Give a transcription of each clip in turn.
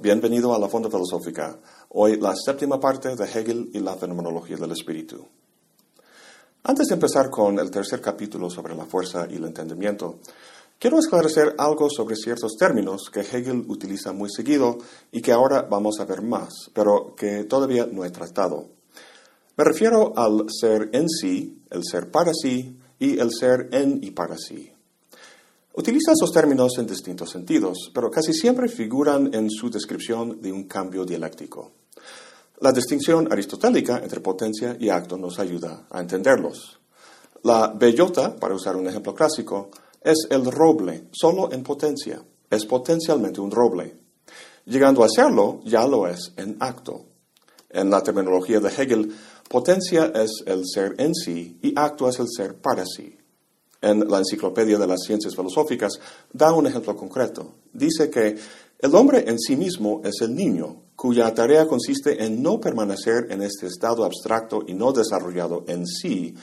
bienvenido a la Fonda Filosófica. Hoy la séptima parte de Hegel y la fenomenología del espíritu. Antes de empezar con el tercer capítulo sobre la fuerza y el entendimiento, quiero esclarecer algo sobre ciertos términos que Hegel utiliza muy seguido y que ahora vamos a ver más, pero que todavía no he tratado. Me refiero al ser en sí, el ser para sí y el ser en y para sí. Utiliza esos términos en distintos sentidos, pero casi siempre figuran en su descripción de un cambio dialéctico. La distinción aristotélica entre potencia y acto nos ayuda a entenderlos. La bellota, para usar un ejemplo clásico, es el roble, solo en potencia. Es potencialmente un roble. Llegando a serlo, ya lo es en acto. En la terminología de Hegel, potencia es el ser en sí y acto es el ser para sí en la Enciclopedia de las Ciencias Filosóficas, da un ejemplo concreto. Dice que el hombre en sí mismo es el niño, cuya tarea consiste en no permanecer en este estado abstracto y no desarrollado en sí,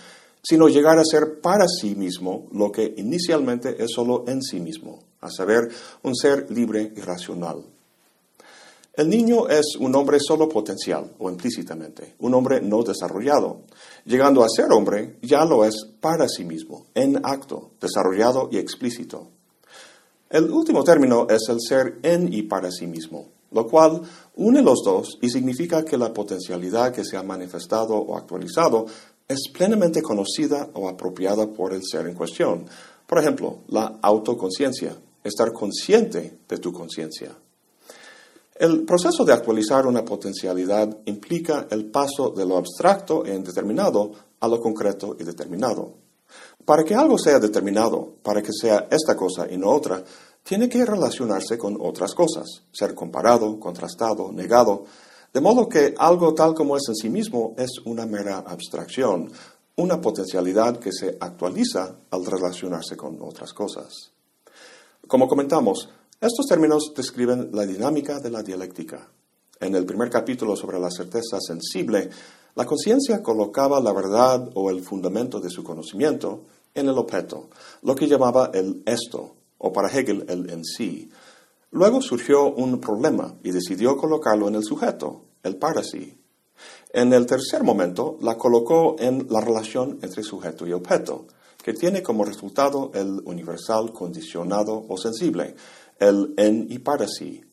sino llegar a ser para sí mismo lo que inicialmente es solo en sí mismo, a saber, un ser libre y racional. El niño es un hombre solo potencial o implícitamente, un hombre no desarrollado. Llegando a ser hombre, ya lo es para sí mismo, en acto, desarrollado y explícito. El último término es el ser en y para sí mismo, lo cual une los dos y significa que la potencialidad que se ha manifestado o actualizado es plenamente conocida o apropiada por el ser en cuestión. Por ejemplo, la autoconciencia, estar consciente de tu conciencia. El proceso de actualizar una potencialidad implica el paso de lo abstracto e indeterminado a lo concreto y determinado. Para que algo sea determinado, para que sea esta cosa y no otra, tiene que relacionarse con otras cosas, ser comparado, contrastado, negado, de modo que algo tal como es en sí mismo es una mera abstracción, una potencialidad que se actualiza al relacionarse con otras cosas. Como comentamos, estos términos describen la dinámica de la dialéctica. En el primer capítulo sobre la certeza sensible, la conciencia colocaba la verdad o el fundamento de su conocimiento en el objeto, lo que llamaba el esto, o para Hegel el en sí. Luego surgió un problema y decidió colocarlo en el sujeto, el para sí. En el tercer momento la colocó en la relación entre sujeto y objeto, que tiene como resultado el universal condicionado o sensible, el en y para sí,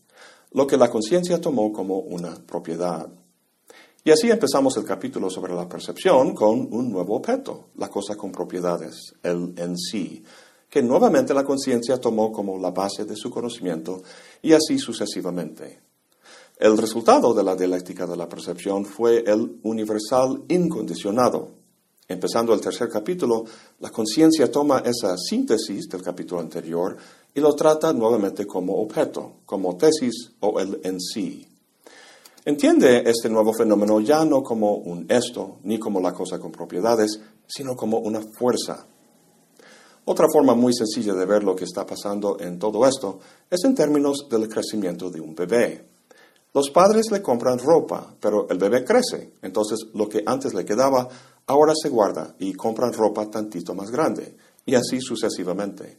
lo que la conciencia tomó como una propiedad. Y así empezamos el capítulo sobre la percepción con un nuevo objeto, la cosa con propiedades, el en sí, que nuevamente la conciencia tomó como la base de su conocimiento y así sucesivamente. El resultado de la dialéctica de la percepción fue el universal incondicionado, Empezando el tercer capítulo, la conciencia toma esa síntesis del capítulo anterior y lo trata nuevamente como objeto, como tesis o el en sí. Entiende este nuevo fenómeno ya no como un esto, ni como la cosa con propiedades, sino como una fuerza. Otra forma muy sencilla de ver lo que está pasando en todo esto es en términos del crecimiento de un bebé. Los padres le compran ropa, pero el bebé crece, entonces lo que antes le quedaba ahora se guarda y compran ropa tantito más grande, y así sucesivamente.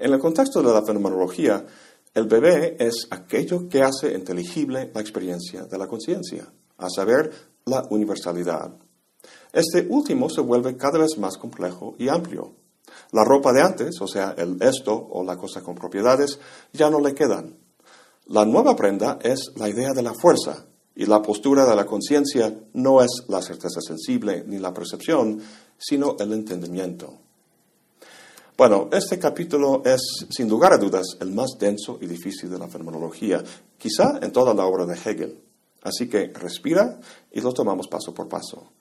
En el contexto de la fenomenología, el bebé es aquello que hace inteligible la experiencia de la conciencia, a saber, la universalidad. Este último se vuelve cada vez más complejo y amplio. La ropa de antes, o sea, el esto o la cosa con propiedades, ya no le quedan. La nueva prenda es la idea de la fuerza, y la postura de la conciencia no es la certeza sensible ni la percepción, sino el entendimiento. Bueno, este capítulo es, sin lugar a dudas, el más denso y difícil de la fenomenología, quizá en toda la obra de Hegel. Así que respira y lo tomamos paso por paso.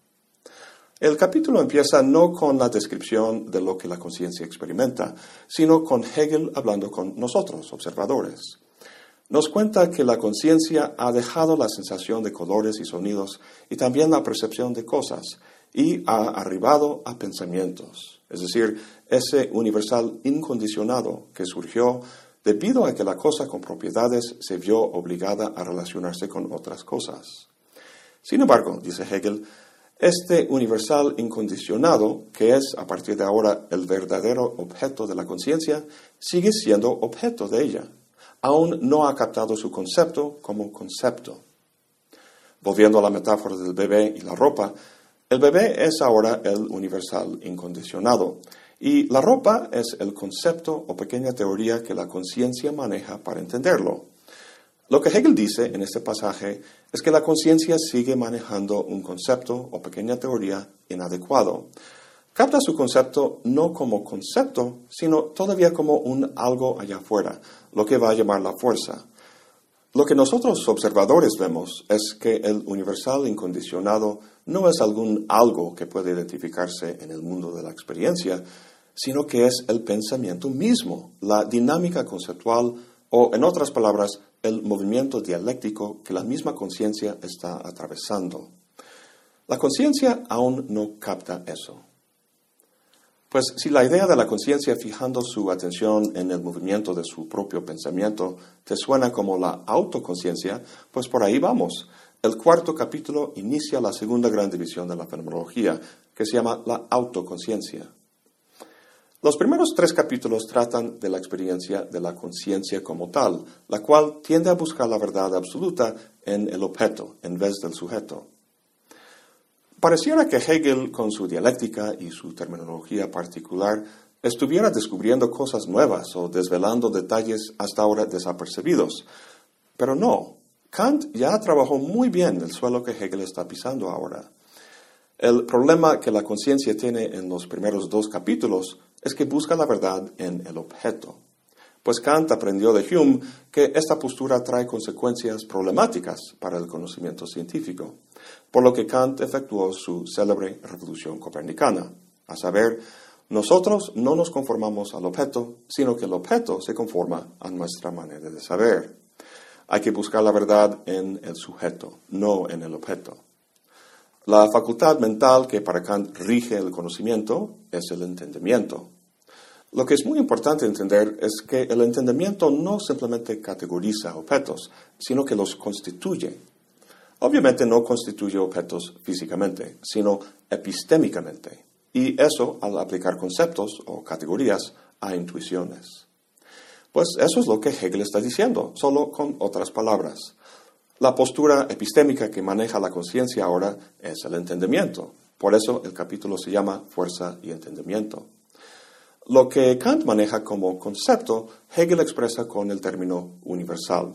El capítulo empieza no con la descripción de lo que la conciencia experimenta, sino con Hegel hablando con nosotros, observadores nos cuenta que la conciencia ha dejado la sensación de colores y sonidos y también la percepción de cosas y ha arribado a pensamientos, es decir, ese universal incondicionado que surgió debido a que la cosa con propiedades se vio obligada a relacionarse con otras cosas. Sin embargo, dice Hegel, este universal incondicionado, que es a partir de ahora el verdadero objeto de la conciencia, sigue siendo objeto de ella aún no ha captado su concepto como concepto. Volviendo a la metáfora del bebé y la ropa, el bebé es ahora el universal incondicionado y la ropa es el concepto o pequeña teoría que la conciencia maneja para entenderlo. Lo que Hegel dice en este pasaje es que la conciencia sigue manejando un concepto o pequeña teoría inadecuado. Capta su concepto no como concepto, sino todavía como un algo allá afuera, lo que va a llamar la fuerza. Lo que nosotros observadores vemos es que el universal incondicionado no es algún algo que puede identificarse en el mundo de la experiencia, sino que es el pensamiento mismo, la dinámica conceptual o, en otras palabras, el movimiento dialéctico que la misma conciencia está atravesando. La conciencia aún no capta eso. Pues si la idea de la conciencia fijando su atención en el movimiento de su propio pensamiento te suena como la autoconciencia, pues por ahí vamos. El cuarto capítulo inicia la segunda gran división de la fenomenología, que se llama la autoconciencia. Los primeros tres capítulos tratan de la experiencia de la conciencia como tal, la cual tiende a buscar la verdad absoluta en el objeto en vez del sujeto. Pareciera que Hegel, con su dialéctica y su terminología particular, estuviera descubriendo cosas nuevas o desvelando detalles hasta ahora desapercibidos. Pero no, Kant ya trabajó muy bien el suelo que Hegel está pisando ahora. El problema que la conciencia tiene en los primeros dos capítulos es que busca la verdad en el objeto. Pues Kant aprendió de Hume que esta postura trae consecuencias problemáticas para el conocimiento científico, por lo que Kant efectuó su célebre revolución copernicana, a saber, nosotros no nos conformamos al objeto, sino que el objeto se conforma a nuestra manera de saber. Hay que buscar la verdad en el sujeto, no en el objeto. La facultad mental que para Kant rige el conocimiento es el entendimiento. Lo que es muy importante entender es que el entendimiento no simplemente categoriza objetos, sino que los constituye. Obviamente no constituye objetos físicamente, sino epistémicamente, y eso al aplicar conceptos o categorías a intuiciones. Pues eso es lo que Hegel está diciendo, solo con otras palabras. La postura epistémica que maneja la conciencia ahora es el entendimiento. Por eso el capítulo se llama Fuerza y Entendimiento. Lo que Kant maneja como concepto, Hegel expresa con el término universal.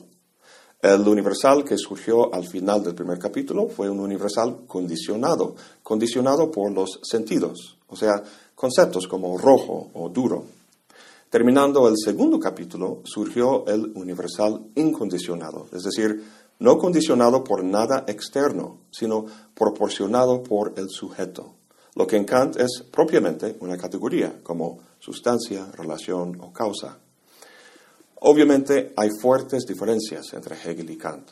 El universal que surgió al final del primer capítulo fue un universal condicionado, condicionado por los sentidos, o sea, conceptos como rojo o duro. Terminando el segundo capítulo, surgió el universal incondicionado, es decir, no condicionado por nada externo, sino proporcionado por el sujeto, lo que en Kant es propiamente una categoría, como sustancia, relación o causa. Obviamente hay fuertes diferencias entre Hegel y Kant.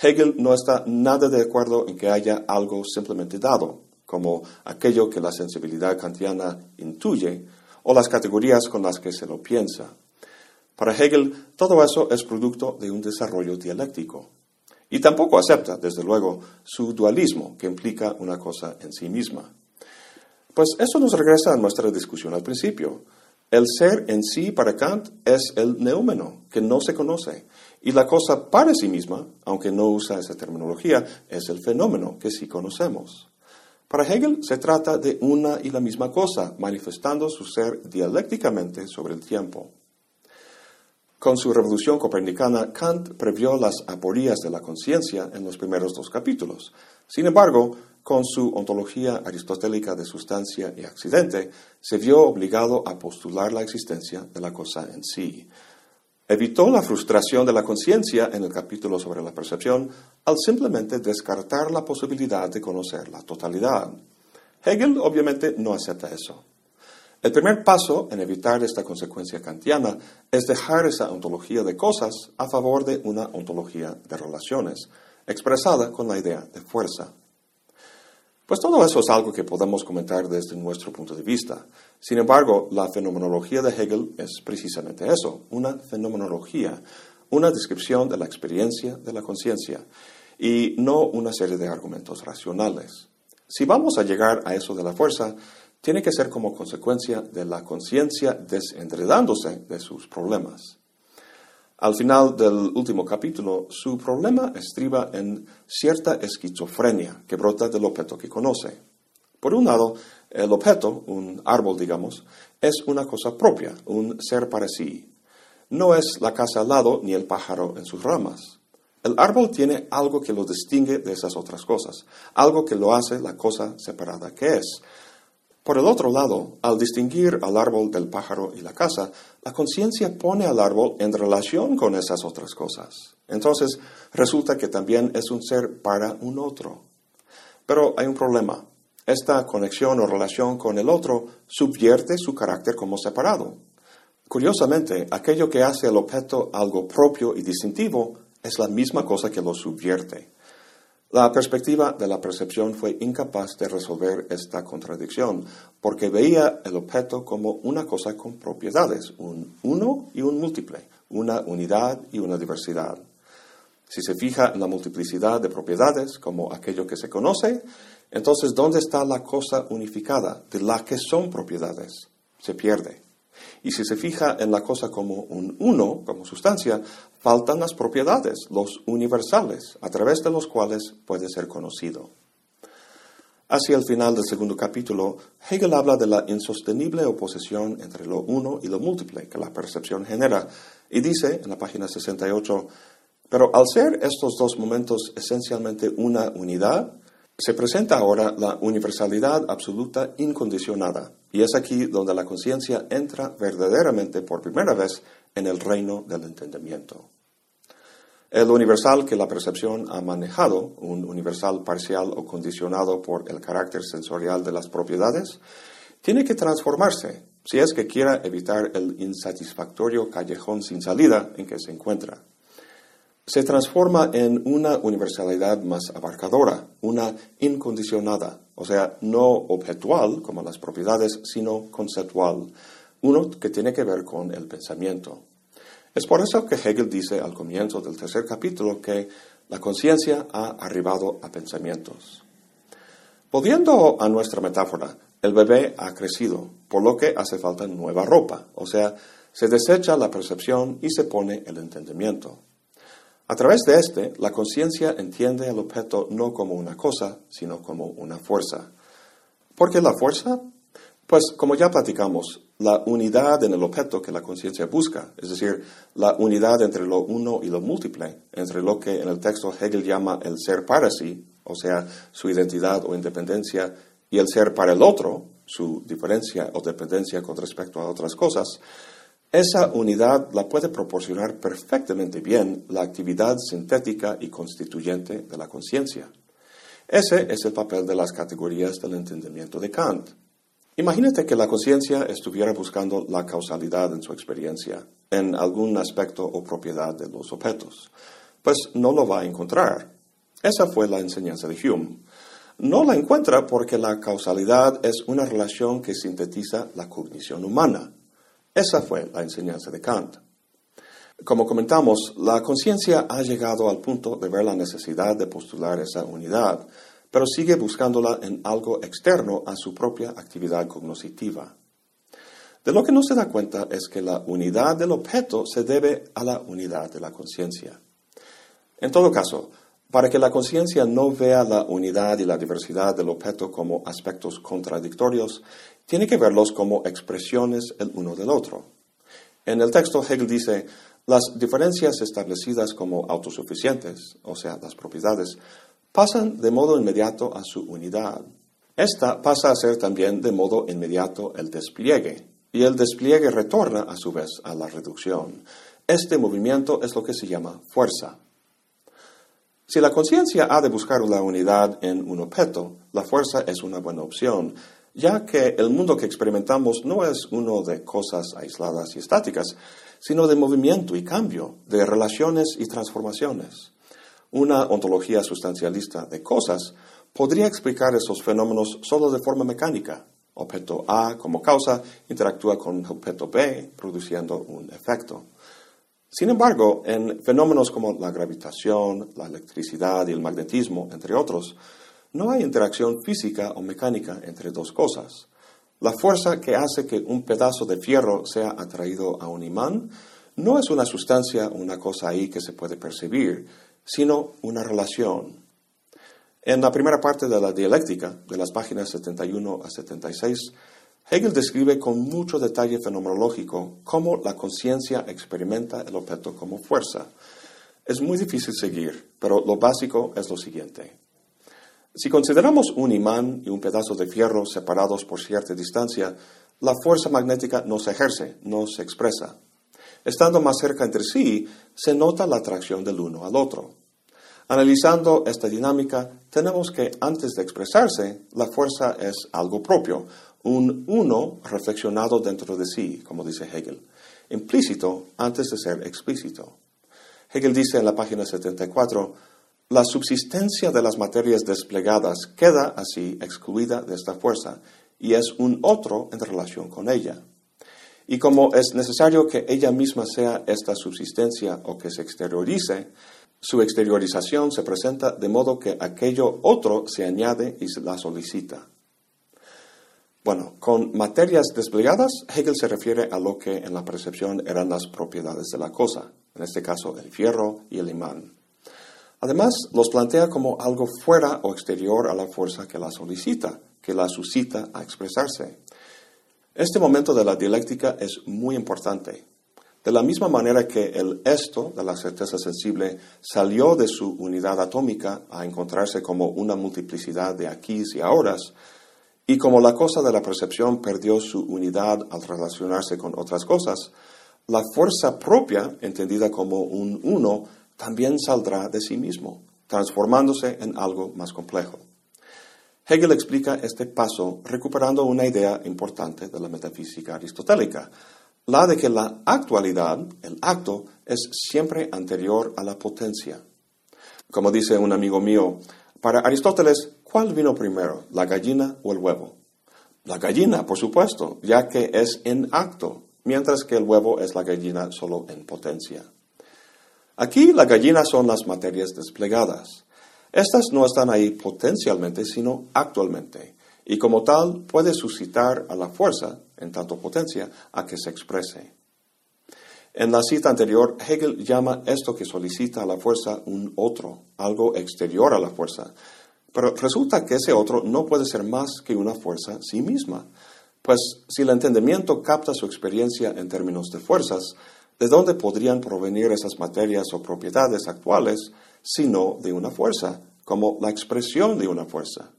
Hegel no está nada de acuerdo en que haya algo simplemente dado, como aquello que la sensibilidad kantiana intuye o las categorías con las que se lo piensa. Para Hegel, todo eso es producto de un desarrollo dialéctico, y tampoco acepta, desde luego, su dualismo, que implica una cosa en sí misma. Pues eso nos regresa a nuestra discusión al principio. El ser en sí para Kant es el neúmeno, que no se conoce. Y la cosa para sí misma, aunque no usa esa terminología, es el fenómeno que sí conocemos. Para Hegel se trata de una y la misma cosa, manifestando su ser dialécticamente sobre el tiempo. Con su revolución copernicana, Kant previó las aporías de la conciencia en los primeros dos capítulos. Sin embargo, con su ontología aristotélica de sustancia y accidente, se vio obligado a postular la existencia de la cosa en sí. Evitó la frustración de la conciencia en el capítulo sobre la percepción al simplemente descartar la posibilidad de conocer la totalidad. Hegel obviamente no acepta eso. El primer paso en evitar esta consecuencia kantiana es dejar esa ontología de cosas a favor de una ontología de relaciones, expresada con la idea de fuerza. Pues todo eso es algo que podemos comentar desde nuestro punto de vista. Sin embargo, la fenomenología de Hegel es precisamente eso, una fenomenología, una descripción de la experiencia de la conciencia y no una serie de argumentos racionales. Si vamos a llegar a eso de la fuerza, tiene que ser como consecuencia de la conciencia desenredándose de sus problemas. Al final del último capítulo, su problema estriba en cierta esquizofrenia que brota del objeto que conoce. Por un lado, el objeto, un árbol digamos, es una cosa propia, un ser para sí. No es la casa al lado ni el pájaro en sus ramas. El árbol tiene algo que lo distingue de esas otras cosas, algo que lo hace la cosa separada que es. Por el otro lado, al distinguir al árbol del pájaro y la casa, la conciencia pone al árbol en relación con esas otras cosas. Entonces, resulta que también es un ser para un otro. Pero hay un problema. Esta conexión o relación con el otro subvierte su carácter como separado. Curiosamente, aquello que hace al objeto algo propio y distintivo es la misma cosa que lo subvierte. La perspectiva de la percepción fue incapaz de resolver esta contradicción, porque veía el objeto como una cosa con propiedades, un uno y un múltiple, una unidad y una diversidad. Si se fija en la multiplicidad de propiedades como aquello que se conoce, entonces ¿dónde está la cosa unificada de la que son propiedades? Se pierde. Y si se fija en la cosa como un uno, como sustancia, faltan las propiedades, los universales, a través de los cuales puede ser conocido. Hacia el final del segundo capítulo, Hegel habla de la insostenible oposición entre lo uno y lo múltiple que la percepción genera, y dice en la página 68, pero al ser estos dos momentos esencialmente una unidad, se presenta ahora la universalidad absoluta incondicionada, y es aquí donde la conciencia entra verdaderamente por primera vez en el reino del entendimiento. El universal que la percepción ha manejado, un universal parcial o condicionado por el carácter sensorial de las propiedades, tiene que transformarse si es que quiera evitar el insatisfactorio callejón sin salida en que se encuentra se transforma en una universalidad más abarcadora, una incondicionada, o sea, no objetual como las propiedades, sino conceptual, uno que tiene que ver con el pensamiento. Es por eso que Hegel dice al comienzo del tercer capítulo que la conciencia ha arribado a pensamientos. Volviendo a nuestra metáfora, el bebé ha crecido, por lo que hace falta nueva ropa, o sea, se desecha la percepción y se pone el entendimiento. A través de este, la conciencia entiende el objeto no como una cosa, sino como una fuerza. ¿Por qué la fuerza? Pues como ya platicamos, la unidad en el objeto que la conciencia busca, es decir, la unidad entre lo uno y lo múltiple, entre lo que en el texto Hegel llama el ser para sí, o sea, su identidad o independencia, y el ser para el otro, su diferencia o dependencia con respecto a otras cosas, esa unidad la puede proporcionar perfectamente bien la actividad sintética y constituyente de la conciencia. Ese es el papel de las categorías del entendimiento de Kant. Imagínate que la conciencia estuviera buscando la causalidad en su experiencia, en algún aspecto o propiedad de los objetos. Pues no lo va a encontrar. Esa fue la enseñanza de Hume. No la encuentra porque la causalidad es una relación que sintetiza la cognición humana. Esa fue la enseñanza de Kant. Como comentamos, la conciencia ha llegado al punto de ver la necesidad de postular esa unidad, pero sigue buscándola en algo externo a su propia actividad cognoscitiva. De lo que no se da cuenta es que la unidad del objeto se debe a la unidad de la conciencia. En todo caso, para que la conciencia no vea la unidad y la diversidad del objeto como aspectos contradictorios, tiene que verlos como expresiones el uno del otro. En el texto Hegel dice, las diferencias establecidas como autosuficientes, o sea, las propiedades, pasan de modo inmediato a su unidad. Esta pasa a ser también de modo inmediato el despliegue, y el despliegue retorna a su vez a la reducción. Este movimiento es lo que se llama fuerza. Si la conciencia ha de buscar la unidad en un objeto, la fuerza es una buena opción, ya que el mundo que experimentamos no es uno de cosas aisladas y estáticas, sino de movimiento y cambio, de relaciones y transformaciones. Una ontología sustancialista de cosas podría explicar esos fenómenos solo de forma mecánica. Objeto A como causa interactúa con objeto B, produciendo un efecto. Sin embargo, en fenómenos como la gravitación, la electricidad y el magnetismo, entre otros, no hay interacción física o mecánica entre dos cosas. La fuerza que hace que un pedazo de fierro sea atraído a un imán no es una sustancia, una cosa ahí que se puede percibir, sino una relación. En la primera parte de la dialéctica, de las páginas 71 a 76, Hegel describe con mucho detalle fenomenológico cómo la conciencia experimenta el objeto como fuerza. Es muy difícil seguir, pero lo básico es lo siguiente. Si consideramos un imán y un pedazo de fierro separados por cierta distancia, la fuerza magnética no se ejerce, no se expresa. Estando más cerca entre sí, se nota la atracción del uno al otro. Analizando esta dinámica, tenemos que antes de expresarse, la fuerza es algo propio, un uno reflexionado dentro de sí, como dice Hegel, implícito antes de ser explícito. Hegel dice en la página 74, la subsistencia de las materias desplegadas queda así excluida de esta fuerza y es un otro en relación con ella. Y como es necesario que ella misma sea esta subsistencia o que se exteriorice, su exteriorización se presenta de modo que aquello otro se añade y se la solicita. Bueno, con materias desplegadas, Hegel se refiere a lo que en la percepción eran las propiedades de la cosa, en este caso el fierro y el imán. Además, los plantea como algo fuera o exterior a la fuerza que la solicita, que la suscita a expresarse. Este momento de la dialéctica es muy importante. De la misma manera que el esto de la certeza sensible salió de su unidad atómica a encontrarse como una multiplicidad de aquí y ahora, y como la cosa de la percepción perdió su unidad al relacionarse con otras cosas, la fuerza propia, entendida como un uno, también saldrá de sí mismo, transformándose en algo más complejo. Hegel explica este paso recuperando una idea importante de la metafísica aristotélica, la de que la actualidad, el acto, es siempre anterior a la potencia. Como dice un amigo mío, para Aristóteles, ¿cuál vino primero, la gallina o el huevo? La gallina, por supuesto, ya que es en acto, mientras que el huevo es la gallina solo en potencia. Aquí la gallina son las materias desplegadas. Estas no están ahí potencialmente, sino actualmente, y como tal puede suscitar a la fuerza, en tanto potencia, a que se exprese. En la cita anterior, Hegel llama esto que solicita a la fuerza un otro, algo exterior a la fuerza. Pero resulta que ese otro no puede ser más que una fuerza sí misma. Pues si el entendimiento capta su experiencia en términos de fuerzas, ¿de dónde podrían provenir esas materias o propiedades actuales sino de una fuerza, como la expresión de una fuerza?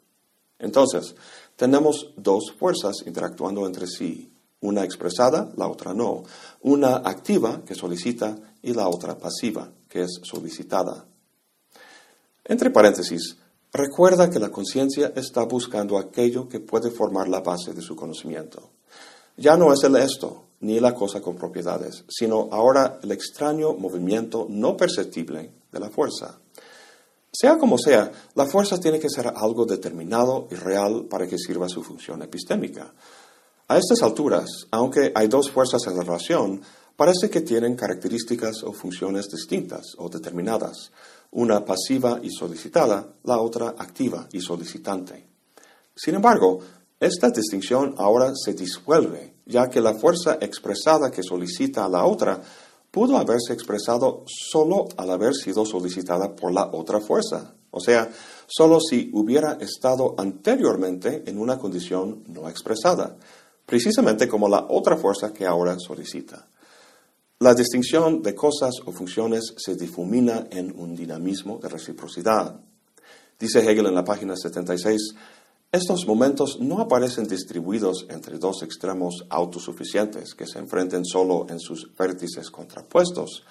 Entonces, tenemos dos fuerzas interactuando entre sí, una expresada, la otra no. Una activa, que solicita, y la otra pasiva, que es solicitada. Entre paréntesis, recuerda que la conciencia está buscando aquello que puede formar la base de su conocimiento. Ya no es el esto, ni la cosa con propiedades, sino ahora el extraño movimiento no perceptible de la fuerza. Sea como sea, la fuerza tiene que ser algo determinado y real para que sirva su función epistémica. A estas alturas, aunque hay dos fuerzas en la relación, parece que tienen características o funciones distintas o determinadas, una pasiva y solicitada, la otra activa y solicitante. Sin embargo, esta distinción ahora se disuelve, ya que la fuerza expresada que solicita a la otra pudo haberse expresado solo al haber sido solicitada por la otra fuerza, o sea, solo si hubiera estado anteriormente en una condición no expresada precisamente como la otra fuerza que ahora solicita. La distinción de cosas o funciones se difumina en un dinamismo de reciprocidad. Dice Hegel en la página 76, estos momentos no aparecen distribuidos entre dos extremos autosuficientes que se enfrenten solo en sus vértices contrapuestos,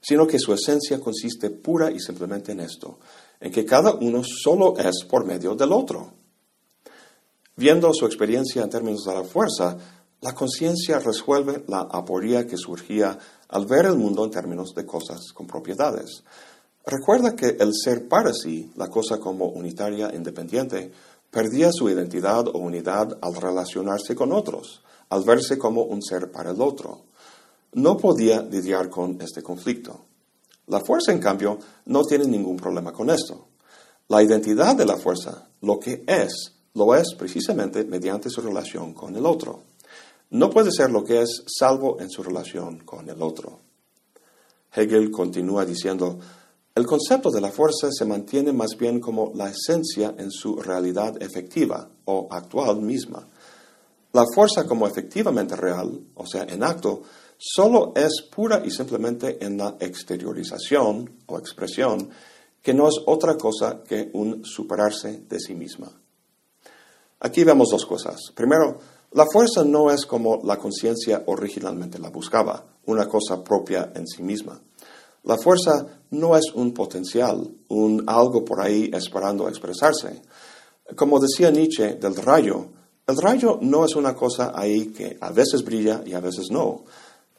sino que su esencia consiste pura y simplemente en esto, en que cada uno solo es por medio del otro. Viendo su experiencia en términos de la fuerza, la conciencia resuelve la aporía que surgía al ver el mundo en términos de cosas con propiedades. Recuerda que el ser para sí, la cosa como unitaria independiente, perdía su identidad o unidad al relacionarse con otros, al verse como un ser para el otro. No podía lidiar con este conflicto. La fuerza, en cambio, no tiene ningún problema con esto. La identidad de la fuerza, lo que es, lo es precisamente mediante su relación con el otro. No puede ser lo que es salvo en su relación con el otro. Hegel continúa diciendo, el concepto de la fuerza se mantiene más bien como la esencia en su realidad efectiva o actual misma. La fuerza como efectivamente real, o sea, en acto, solo es pura y simplemente en la exteriorización o expresión, que no es otra cosa que un superarse de sí misma. Aquí vemos dos cosas. Primero, la fuerza no es como la conciencia originalmente la buscaba, una cosa propia en sí misma. La fuerza no es un potencial, un algo por ahí esperando expresarse. Como decía Nietzsche del rayo, el rayo no es una cosa ahí que a veces brilla y a veces no.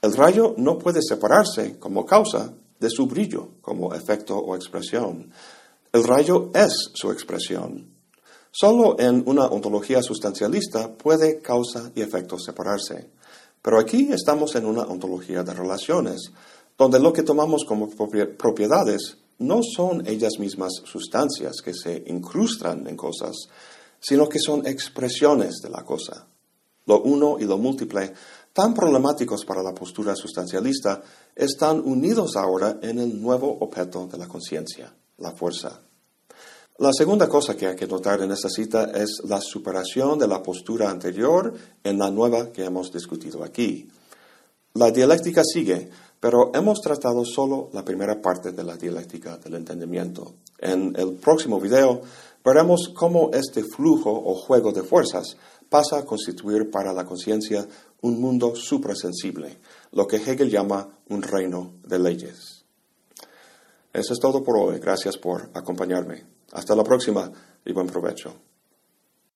El rayo no puede separarse como causa de su brillo, como efecto o expresión. El rayo es su expresión. Solo en una ontología sustancialista puede causa y efecto separarse. Pero aquí estamos en una ontología de relaciones, donde lo que tomamos como propiedades no son ellas mismas sustancias que se incrustan en cosas, sino que son expresiones de la cosa. Lo uno y lo múltiple, tan problemáticos para la postura sustancialista, están unidos ahora en el nuevo objeto de la conciencia, la fuerza. La segunda cosa que hay que notar en esta cita es la superación de la postura anterior en la nueva que hemos discutido aquí. La dialéctica sigue, pero hemos tratado solo la primera parte de la dialéctica del entendimiento. En el próximo video veremos cómo este flujo o juego de fuerzas pasa a constituir para la conciencia un mundo suprasensible, lo que Hegel llama un reino de leyes. Eso es todo por hoy. Gracias por acompañarme. Hasta la próxima y buen provecho.